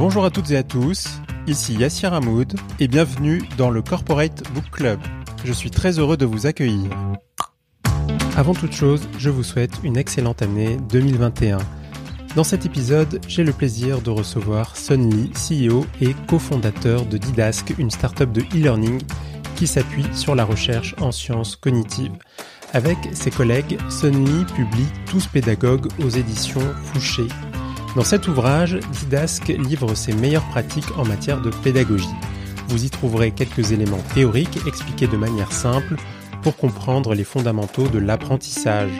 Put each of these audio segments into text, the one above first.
Bonjour à toutes et à tous, ici Yassir Hamoud et bienvenue dans le Corporate Book Club. Je suis très heureux de vous accueillir. Avant toute chose, je vous souhaite une excellente année 2021. Dans cet épisode, j'ai le plaisir de recevoir Sun Lee, CEO et cofondateur de Didask, une startup de e-learning qui s'appuie sur la recherche en sciences cognitives. Avec ses collègues, Sun Lee publie Tous pédagogues aux éditions Fouché. Dans cet ouvrage, Didask livre ses meilleures pratiques en matière de pédagogie. Vous y trouverez quelques éléments théoriques expliqués de manière simple pour comprendre les fondamentaux de l'apprentissage.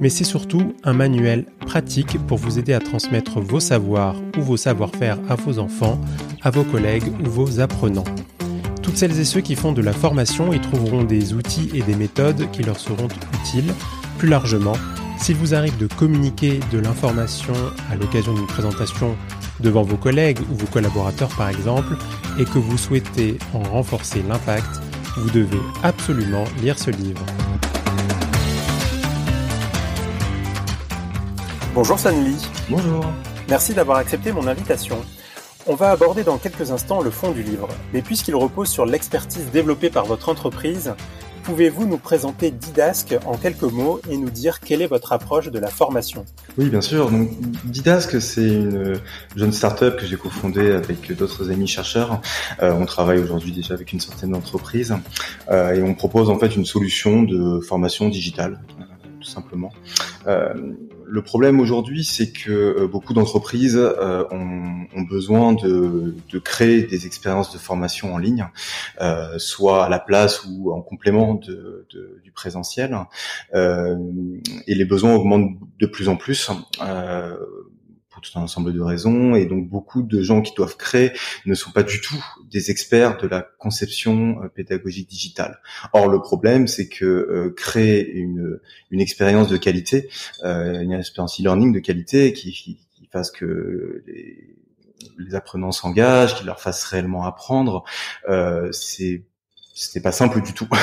Mais c'est surtout un manuel pratique pour vous aider à transmettre vos savoirs ou vos savoir-faire à vos enfants, à vos collègues ou vos apprenants. Toutes celles et ceux qui font de la formation y trouveront des outils et des méthodes qui leur seront utiles. Plus largement, s'il vous arrive de communiquer de l'information à l'occasion d'une présentation devant vos collègues ou vos collaborateurs par exemple, et que vous souhaitez en renforcer l'impact, vous devez absolument lire ce livre. Bonjour Sanli. Bonjour. Merci d'avoir accepté mon invitation. On va aborder dans quelques instants le fond du livre, mais puisqu'il repose sur l'expertise développée par votre entreprise, pouvez-vous nous présenter Didask en quelques mots et nous dire quelle est votre approche de la formation? Oui, bien sûr. Donc, Didask, c'est une jeune start-up que j'ai cofondée avec d'autres amis chercheurs. Euh, on travaille aujourd'hui déjà avec une centaine d'entreprises euh, et on propose en fait une solution de formation digitale, tout simplement. Euh, le problème aujourd'hui, c'est que euh, beaucoup d'entreprises euh, ont, besoin de, créer des expériences de formation en ligne, soit à la place ou en complément du présentiel. Et les besoins augmentent de plus en plus. Tout un ensemble de raisons et donc beaucoup de gens qui doivent créer ne sont pas du tout des experts de la conception euh, pédagogique digitale. Or le problème c'est que euh, créer une, une expérience de qualité, euh, une expérience e-learning de qualité qui, qui, qui fasse que les, les apprenants s'engagent, qui leur fasse réellement apprendre, euh, c'est c'est pas simple du tout.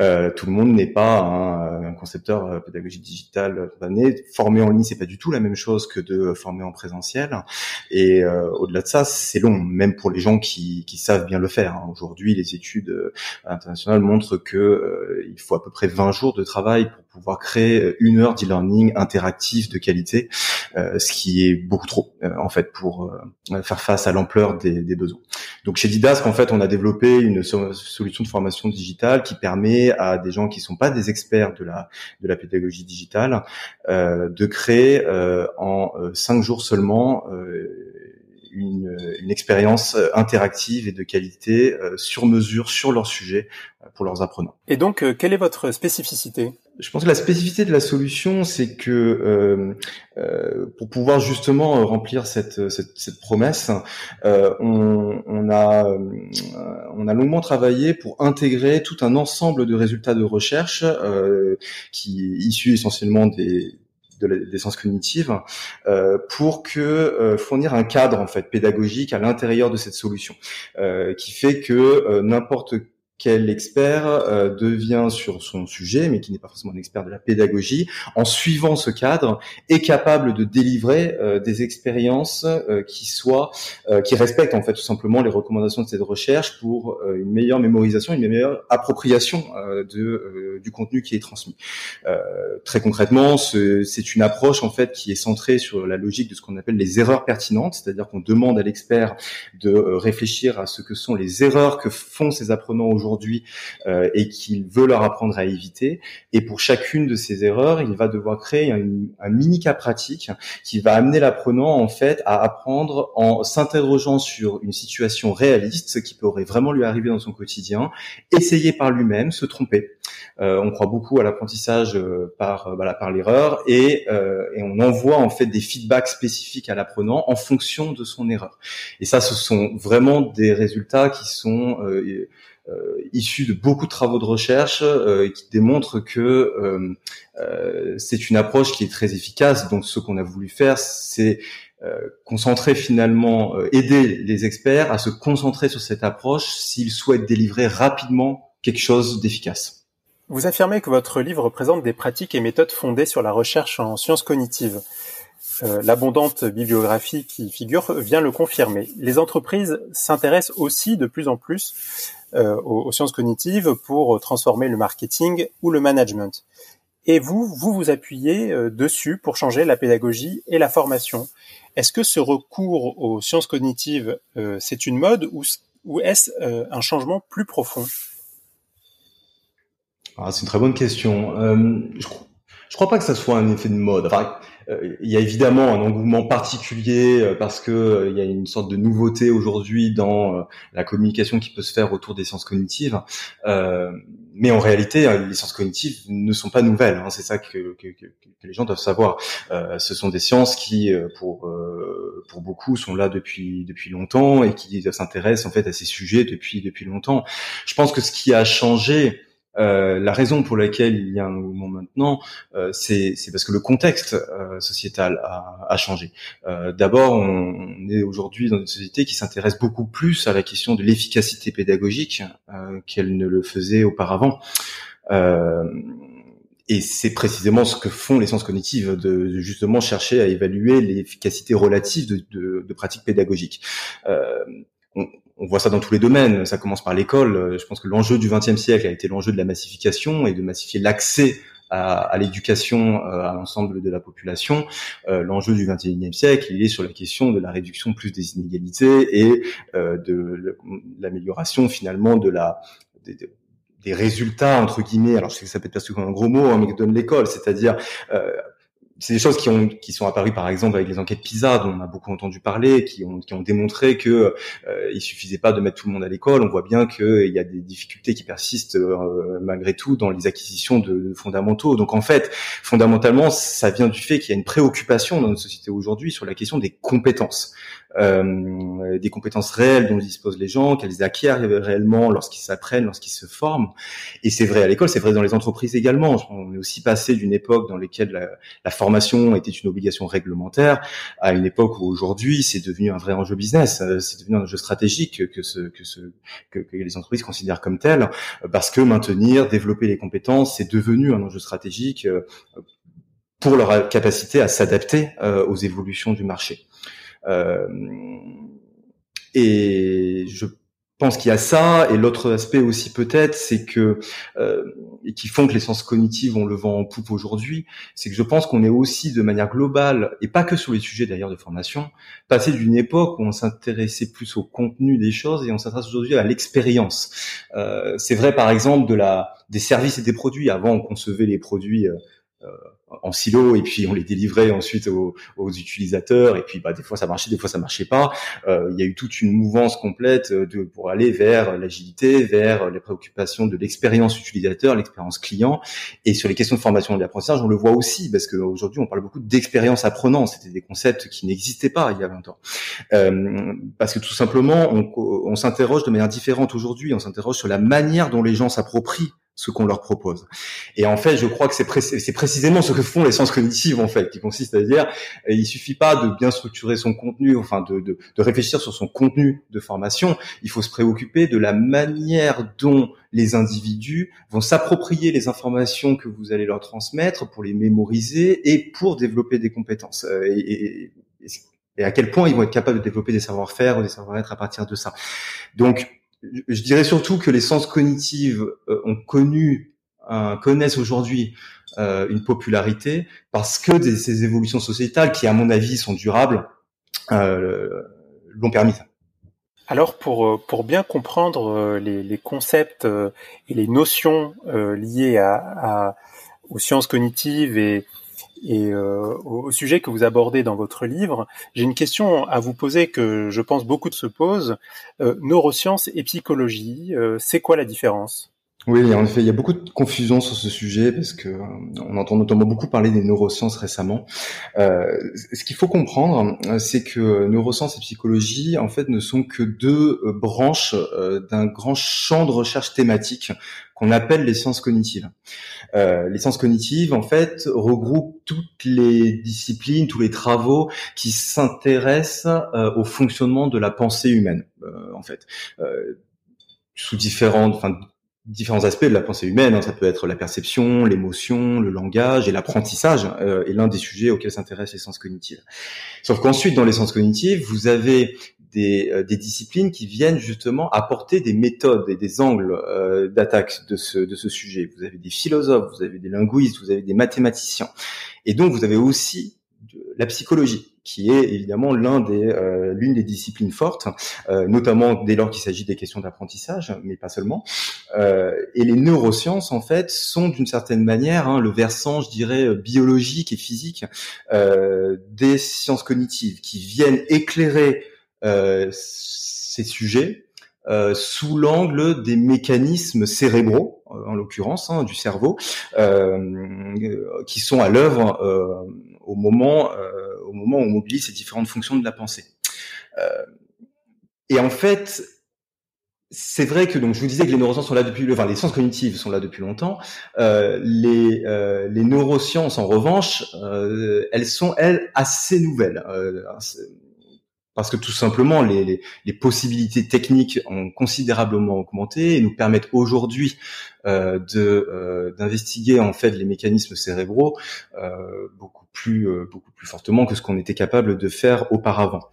Euh, tout le monde n'est pas un, un concepteur euh, pédagogique digital donné. Former en ligne, c'est pas du tout la même chose que de former en présentiel. Et euh, au-delà de ça, c'est long, même pour les gens qui, qui savent bien le faire. Hein. Aujourd'hui, les études euh, internationales montrent que euh, il faut à peu près 20 jours de travail pour pouvoir créer une heure d'e-learning interactif de qualité, euh, ce qui est beaucoup trop en fait pour faire face à l'ampleur des, des, besoins. Donc chez Didask, en fait, on a développé une solution de formation digitale qui permet à des gens qui sont pas des experts de la de la pédagogie digitale euh, de créer euh, en cinq jours seulement une, une, expérience interactive et de qualité euh, sur mesure sur leur sujet pour leurs apprenants. Et donc, euh, quelle est votre spécificité? Je pense que la spécificité de la solution, c'est que euh, euh, pour pouvoir justement remplir cette, cette, cette promesse, euh, on, on, a, on a longuement travaillé pour intégrer tout un ensemble de résultats de recherche qui issus essentiellement des, des sciences cognitives euh, pour que euh, fournir un cadre en fait pédagogique à l'intérieur de cette solution euh, qui fait que n'importe quel expert euh, devient sur son sujet, mais qui n'est pas forcément un expert de la pédagogie, en suivant ce cadre, est capable de délivrer euh, des expériences euh, qui soient, euh, qui respectent en fait tout simplement les recommandations de cette recherche pour euh, une meilleure mémorisation, une meilleure appropriation euh, de, du contenu qui est transmis. très concrètement, c'est une approche en fait qui est centrée sur la logique de ce qu'on appelle les erreurs pertinentes, c'est-à-dire qu'on demande à l'expert de réfléchir à ce que sont les erreurs que font ses apprenants aujourd'hui aujourd'hui euh, et qu'il veut leur apprendre à éviter. Et pour chacune de ces erreurs, il va devoir créer un, mini cas pratique qui va amener l'apprenant en fait à apprendre en s'interrogeant sur une situation réaliste, ce qui pourrait vraiment lui arriver dans son quotidien, essayer par lui-même, se tromper. Euh, on croit beaucoup à l'apprentissage euh, par voilà, par l'erreur et, euh, et on envoie en fait des feedbacks spécifiques à l'apprenant en fonction de son erreur. Et ça, ce sont vraiment des résultats qui sont euh, euh, issu de beaucoup de travaux de recherche euh, qui démontrent que euh, c'est une approche qui est très efficace. Donc ce qu'on a voulu faire, c'est concentrer finalement, aider les experts à se concentrer sur cette approche s'ils souhaitent délivrer rapidement quelque chose d'efficace. Vous affirmez que votre livre représente des pratiques et méthodes fondées sur la recherche en sciences cognitives. l'abondante bibliographie qui figure vient le confirmer. Les entreprises s'intéressent aussi de plus en plus aux, sciences cognitives pour transformer le marketing ou le management. Et vous, vous vous appuyez dessus pour changer la pédagogie et la formation. Est-ce que ce recours aux sciences cognitives, c'est une mode ou, est-ce un changement plus profond? Ah, c'est une très bonne question. Euh, je, je crois pas que ça soit un effet de mode. Euh, il y a évidemment un engouement particulier euh, parce que euh, il y a une sorte de nouveauté aujourd'hui dans la communication qui peut se faire autour des sciences cognitives. mais en réalité, les sciences cognitives ne sont pas nouvelles. Hein. c'est ça que, que, que, les gens doivent savoir. ce sont des sciences qui, pour pour beaucoup, sont là depuis depuis longtemps et qui s'intéressent en fait à ces sujets depuis depuis longtemps. Je pense que ce qui a changé euh, la raison pour laquelle il y a un mouvement maintenant, euh, c'est parce que le contexte euh, sociétal a, a changé. D'abord, on, est aujourd'hui dans une société qui s'intéresse beaucoup plus à la question de l'efficacité pédagogique qu'elle ne le faisait auparavant. et c'est précisément ce que font les sciences cognitives, de, justement chercher à évaluer l'efficacité relative de, de, de pratiques pédagogiques. On, on voit ça dans tous les domaines. Ça commence par l'école. Je pense que l'enjeu du XXe siècle a été l'enjeu de la massification et de massifier l'accès à, l'éducation euh, à l'ensemble de la population. Euh, l'enjeu du XXIe siècle, il est sur la question de la réduction plus des inégalités et euh, de l'amélioration finalement de la des, résultats entre guillemets. Alors je sais que ça peut être perçu comme un gros mot, hein, mais que donne l'école, c'est-à-dire c'est des choses qui ont qui sont apparues par exemple avec les enquêtes PISA dont on a beaucoup entendu parler, qui ont qui ont démontré que euh, il suffisait pas de mettre tout le monde à l'école. On voit bien qu'il y a des difficultés qui persistent euh, malgré tout dans les acquisitions de, de, fondamentaux. Donc en fait, fondamentalement, ça vient du fait qu'il y a une préoccupation dans notre société aujourd'hui sur la question des compétences euh, des compétences réelles dont disposent les gens, qu'elles acquièrent réellement lorsqu'ils s'apprennent, lorsqu'ils se forment. Et c'est vrai à l'école, c'est vrai dans les entreprises également. On est aussi passé d'une époque dans laquelle la, la, formation était une obligation réglementaire à une époque où aujourd'hui c'est devenu un vrai enjeu business, euh, c'est devenu un enjeu stratégique que, que, les entreprises considèrent comme tel, parce que maintenir, développer les compétences, c'est devenu un enjeu stratégique euh, pour leur capacité à s'adapter euh, aux évolutions du marché. Euh, et je pense qu'il y a ça et l'autre aspect aussi peut-être c'est que euh, et qui font que les sciences cognitives ont le vent en poupe aujourd'hui c'est que je pense qu'on est aussi de manière globale et pas que sur les sujets d'ailleurs de formation passé d'une époque où on s'intéressait plus au contenu des choses et on s'intéresse aujourd'hui à l'expérience. Euh, c'est vrai par exemple de la des services et des produits. Avant on concevait les produits euh, euh, en silo et puis on les délivrait ensuite aux, utilisateurs et puis bah des fois ça marchait des fois ça marchait pas. Euh, il y a eu toute une mouvance complète de pour aller vers l'agilité vers les préoccupations de l'expérience utilisateur l'expérience client. Et sur les questions de formation et d'apprentissage on le voit aussi parce qu'aujourd'hui on parle beaucoup d'expérience apprenant. C'était des concepts qui n'existaient pas il y a 20 ans. Euh, parce que tout simplement on, on s'interroge de manière différente aujourd'hui. On s'interroge sur la manière dont les gens s'approprient ce qu'on leur propose. Et en fait, je crois que c'est précisément ce que font les sciences cognitives, en fait, qui consiste à dire, euh, il suffit pas de bien structurer son contenu, enfin de, de, de, réfléchir sur son contenu de formation, il faut se préoccuper de la manière dont les individus vont s'approprier les informations que vous allez leur transmettre pour les mémoriser et pour développer des compétences. Euh, et, et, et à quel point ils vont être capables de développer des savoir-faire ou des savoir-être à partir de ça. Donc, je dirais surtout que les sciences cognitives euh, ont connu, euh, connaissent aujourd'hui euh, une popularité parce que ces évolutions sociétales, qui à mon avis sont durables, l'ont permis. Alors pour pour bien comprendre les, concepts et les notions liées à, aux sciences cognitives et et euh, au sujet que vous abordez dans votre livre, j'ai une question à vous poser que je pense beaucoup de se posent. Euh, neurosciences et psychologie, euh, c'est quoi la différence? Oui, en effet, il y a beaucoup de confusion sur ce sujet parce que euh, on entend notamment beaucoup parler des neurosciences récemment. Euh, ce qu'il faut comprendre, c'est que neurosciences et psychologie, en fait, ne sont que deux euh, branches d'un grand champ de recherche thématique qu'on appelle les sciences cognitives. Euh, les sciences cognitives, en fait, regroupent toutes les disciplines, tous les travaux qui s'intéressent au fonctionnement de la pensée humaine, en fait, sous différentes, enfin, différents aspects de la pensée humaine. Hein. Ça peut être la perception, l'émotion, le langage et l'apprentissage euh, est l'un des sujets auxquels s'intéressent les sciences cognitives. Sauf qu'ensuite, dans les sciences cognitives, vous avez des, euh, des, disciplines qui viennent justement apporter des méthodes et des angles euh, d'attaque de ce, de ce sujet. Vous avez des philosophes, vous avez des linguistes, vous avez des mathématiciens. Et donc, vous avez aussi la psychologie qui est évidemment euh, l'une des disciplines fortes, euh, notamment dès lors qu'il s'agit des questions d'apprentissage, mais pas seulement. Euh, et les neurosciences, en fait, sont d'une certaine manière hein, le versant, je dirais, biologique et physique des sciences cognitives, qui viennent éclairer ces sujets euh, sous l'angle des mécanismes cérébraux, en l'occurrence hein, du cerveau, euh, qui sont à l'œuvre euh, au moment au moment où on mobilise ces différentes fonctions de la pensée. Et en fait, c'est vrai que donc je vous disais que les neurosciences sont là depuis, enfin les sciences cognitives sont là depuis longtemps. Les les neurosciences en revanche, elles sont elles assez nouvelles. Parce que tout simplement les, les, les, possibilités techniques ont considérablement augmenté et nous permettent aujourd'hui euh, euh, d'investiguer en fait les mécanismes cérébraux euh, beaucoup plus euh, beaucoup plus fortement que ce qu'on était capable de faire auparavant.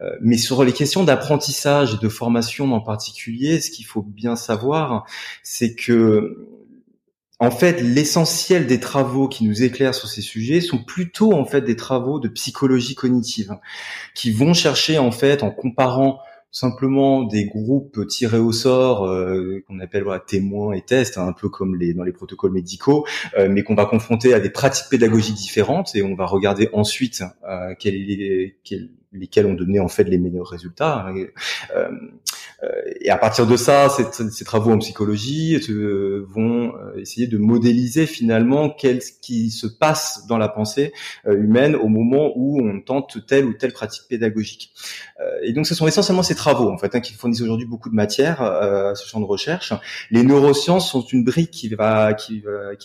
Euh, mais sur les questions d'apprentissage et de formation en particulier, ce qu'il faut bien savoir, c'est que en fait, l'essentiel des travaux qui nous éclairent sur ces sujets sont plutôt en fait des travaux de psychologie cognitive, qui vont chercher en fait en comparant simplement des groupes tirés au sort euh, qu'on appelle voilà, témoins et tests, hein, un peu comme les dans les protocoles médicaux, euh, mais qu'on va confronter à des pratiques pédagogiques différentes et on va regarder ensuite euh, quel est, quel, lesquels ont donné en fait les meilleurs résultats. Euh, euh, et à partir de ça, ces, travaux en psychologie euh, vont essayer de modéliser finalement qu'est-ce qui se passe dans la pensée humaine au moment où on tente telle ou telle pratique pédagogique. et donc, ce sont essentiellement ces travaux en fait hein, qui fournissent aujourd'hui beaucoup de matière à ce champ de recherche. Les neurosciences sont une brique qui va qui,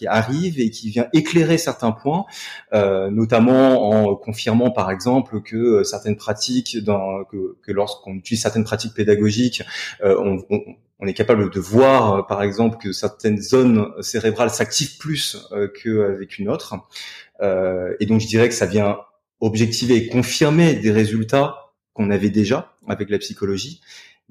arrive et qui vient éclairer certains points, notamment en confirmant par exemple que certaines pratiques, dans, que, lorsqu'on utilise certaines pratiques pédagogiques, euh, on, on, on, est capable de voir, euh, par exemple, que certaines zones cérébrales s'activent plus euh, qu'avec une autre. et donc, je dirais que ça vient objectiver et confirmer des résultats qu'on avait déjà avec la psychologie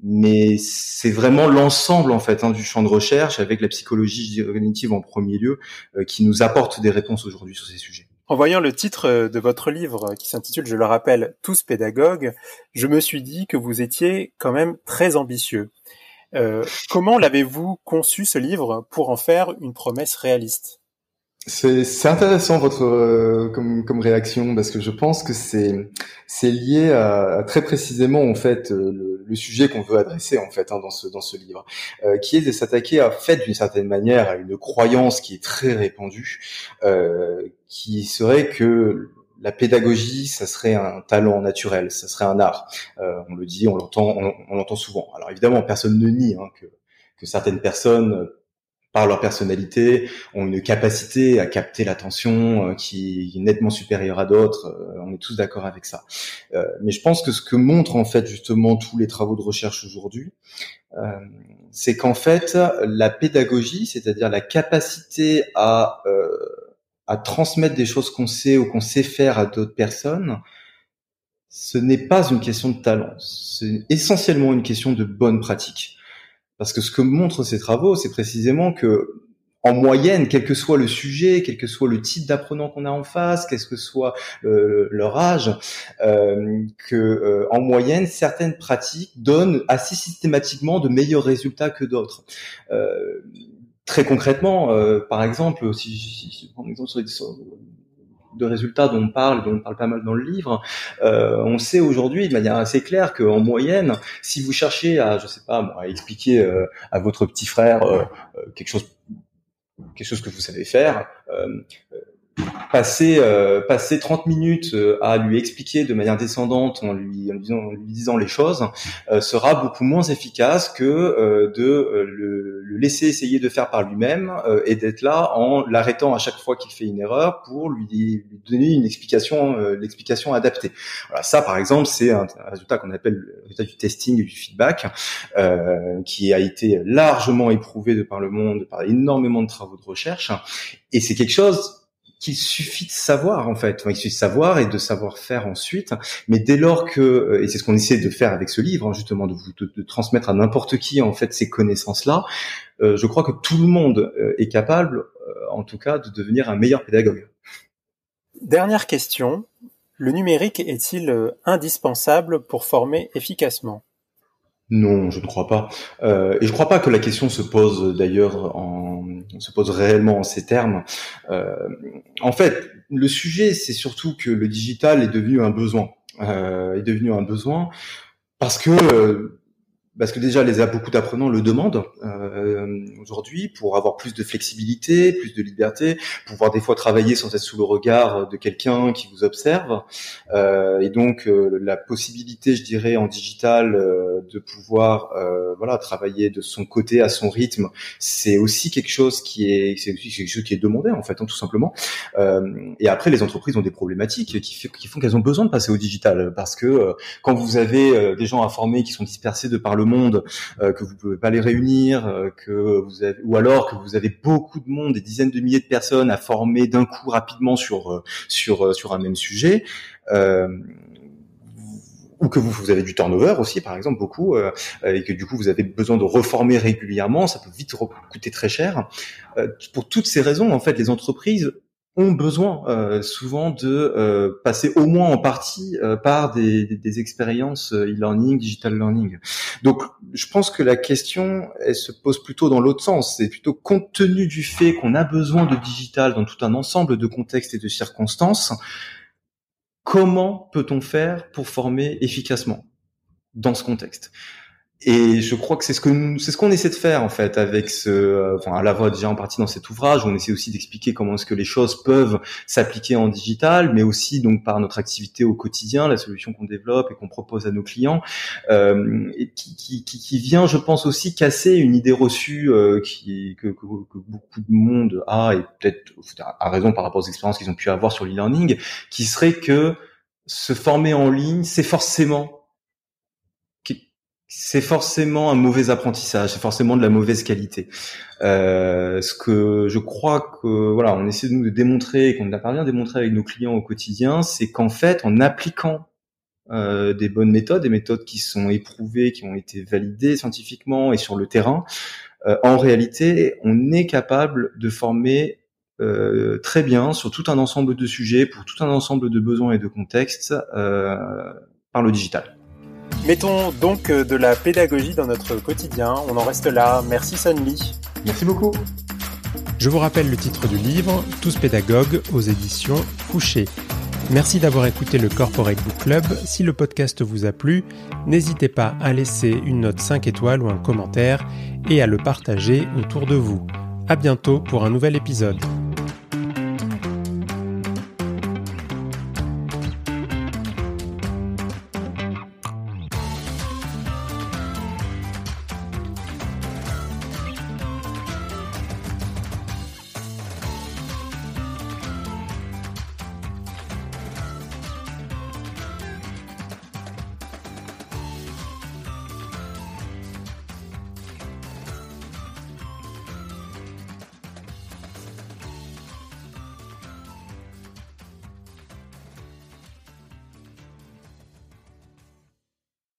mais c'est vraiment l'ensemble en fait hein, du champ de recherche avec la psychologie cognitive en premier lieu qui nous apporte des réponses aujourd'hui sur ces sujets. En voyant le titre euh, de votre livre, euh, qui s'intitule, je le rappelle, Tous pédagogues, je me suis dit que vous étiez quand même très ambitieux. Euh, comment l'avez-vous conçu ce livre pour en faire une promesse réaliste? C'est intéressant votre euh, comme, comme réaction parce que je pense que c'est c'est lié à, très précisément en fait le, le sujet qu'on veut adresser en fait hein, dans ce dans ce livre euh, qui est de s'attaquer à fait d'une certaine manière à une croyance qui est très répandue euh, qui serait que la pédagogie, ça serait un talent naturel, ça serait un art. Euh, on le dit, on l'entend, on, on l'entend souvent. Alors évidemment, personne ne nie hein, que, que certaines personnes par leur personnalité, ont une capacité à capter l'attention euh, qui est nettement supérieure à d'autres. Euh, on est tous d'accord avec ça. Euh, mais je pense que ce que montrent en fait justement tous les travaux de recherche aujourd'hui, c'est qu'en fait la pédagogie, c'est-à-dire la capacité à à transmettre des choses qu'on sait ou qu'on sait faire à d'autres personnes, ce n'est pas une question de talent, c'est essentiellement une question de bonne pratique. Parce que ce que montrent ces travaux, c'est précisément que en moyenne, quel que soit le sujet, quel que soit le type d'apprenant qu'on a en face, quel que soit euh, leur âge, euh, que euh, en moyenne, certaines pratiques donnent assez systématiquement de meilleurs résultats que d'autres. Euh, très concrètement, par exemple, si, je prends un exemple sur, de résultats dont on parle, dont on parle pas mal dans le livre, euh, on sait aujourd'hui de manière assez claire qu'en moyenne, si vous cherchez à, je sais pas, à expliquer euh, à votre petit frère euh, quelque chose, quelque chose que vous savez faire, passer euh, passer 30 minutes euh, à lui expliquer de manière descendante en lui, en lui, disant, lui disant les choses euh, sera beaucoup moins efficace que euh, de le, le, laisser essayer de faire par lui-même et d'être là en l'arrêtant à chaque fois qu'il fait une erreur pour lui, lui donner une explication l'explication adaptée. Voilà, ça par exemple c'est un, un, résultat qu'on appelle le résultat du testing et du feedback qui a été largement éprouvé de par le monde par énormément de travaux de recherche et c'est quelque chose qu'il suffit de savoir en fait. il suffit de savoir et de savoir faire ensuite. Mais dès lors que, euh, et c'est ce qu'on essaie de faire avec ce livre, hein, justement, de, vous, transmettre à n'importe qui en fait ces connaissances-là, euh, je crois que tout le monde euh, est capable, en tout cas, de devenir un meilleur pédagogue. Dernière question. Le numérique est-il indispensable pour former efficacement? Non, je ne crois pas. Euh, et je ne crois pas que la question se pose d'ailleurs en se pose réellement en ces termes. Euh, en fait, le sujet, c'est surtout que le digital est devenu un besoin. Euh, est devenu un besoin parce que parce que déjà les beaucoup d'apprenants le demandent euh, aujourd'hui pour avoir plus de flexibilité, plus de liberté, pouvoir des fois travailler sans être sous le regard de quelqu'un qui vous observe, euh, et donc euh, la possibilité, je dirais, en digital euh, de pouvoir euh, voilà travailler de son côté à son rythme, c'est aussi quelque chose qui est c'est aussi quelque chose qui est demandé en fait, hein, tout simplement. et après, les entreprises ont des problématiques qui, qui font qu'elles ont besoin de passer au digital parce que quand vous avez des gens informés qui sont dispersés de par le monde, euh, que vous pouvez pas les réunir, euh, que vous avez, ou alors que vous avez beaucoup de monde, des dizaines de milliers de personnes à former d'un coup rapidement sur euh, sur sur un même sujet. ou que vous, vous, avez du turnover aussi, par exemple, beaucoup, et que du coup vous avez besoin de reformer régulièrement, ça peut vite coûter très cher. pour toutes ces raisons, en fait, les entreprises ont besoin euh, souvent de euh, passer au moins en partie euh, par des, des, des expériences e-learning, digital learning. Donc, je pense que la question, elle se pose plutôt dans l'autre sens. C'est plutôt compte tenu du fait qu'on a besoin de digital dans tout un ensemble de contextes et de circonstances, comment peut-on faire pour former efficacement dans ce contexte? Et je crois que c'est ce que c'est ce qu'on essaie de faire en fait avec ce, euh, enfin à la voix déjà en partie dans cet ouvrage. On essaie aussi d'expliquer comment est-ce que les choses peuvent s'appliquer en digital, mais aussi donc par notre activité au quotidien, la solution qu'on développe et qu'on propose à nos clients, euh, qui, qui, qui, vient, je pense aussi casser une idée reçue euh, qui que, que, que, beaucoup de monde a et peut-être a raison par rapport aux expériences qu'ils ont pu avoir sur l'e-learning, qui serait que se former en ligne, c'est forcément c'est forcément un mauvais apprentissage, c'est forcément de la mauvaise qualité. Euh, ce que je crois que voilà, on essaie de nous démontrer, qu'on a parvient à démontrer avec nos clients au quotidien, c'est qu'en fait, en appliquant euh, des bonnes méthodes, des méthodes qui sont éprouvées, qui ont été validées scientifiquement et sur le terrain, euh, en réalité, on est capable de former très bien sur tout un ensemble de sujets, pour tout un ensemble de besoins et de contextes par le digital. Mettons donc euh, de la pédagogie dans notre quotidien. On en reste là. Merci Sanli. Merci beaucoup. Je vous rappelle le titre du livre, Tous pédagogues aux éditions Fouché. Merci d'avoir écouté le Corporate Book Club. Si le podcast vous a plu, n'hésitez pas à laisser une note 5 étoiles ou un commentaire et à le partager autour de vous. À bientôt pour un nouvel épisode.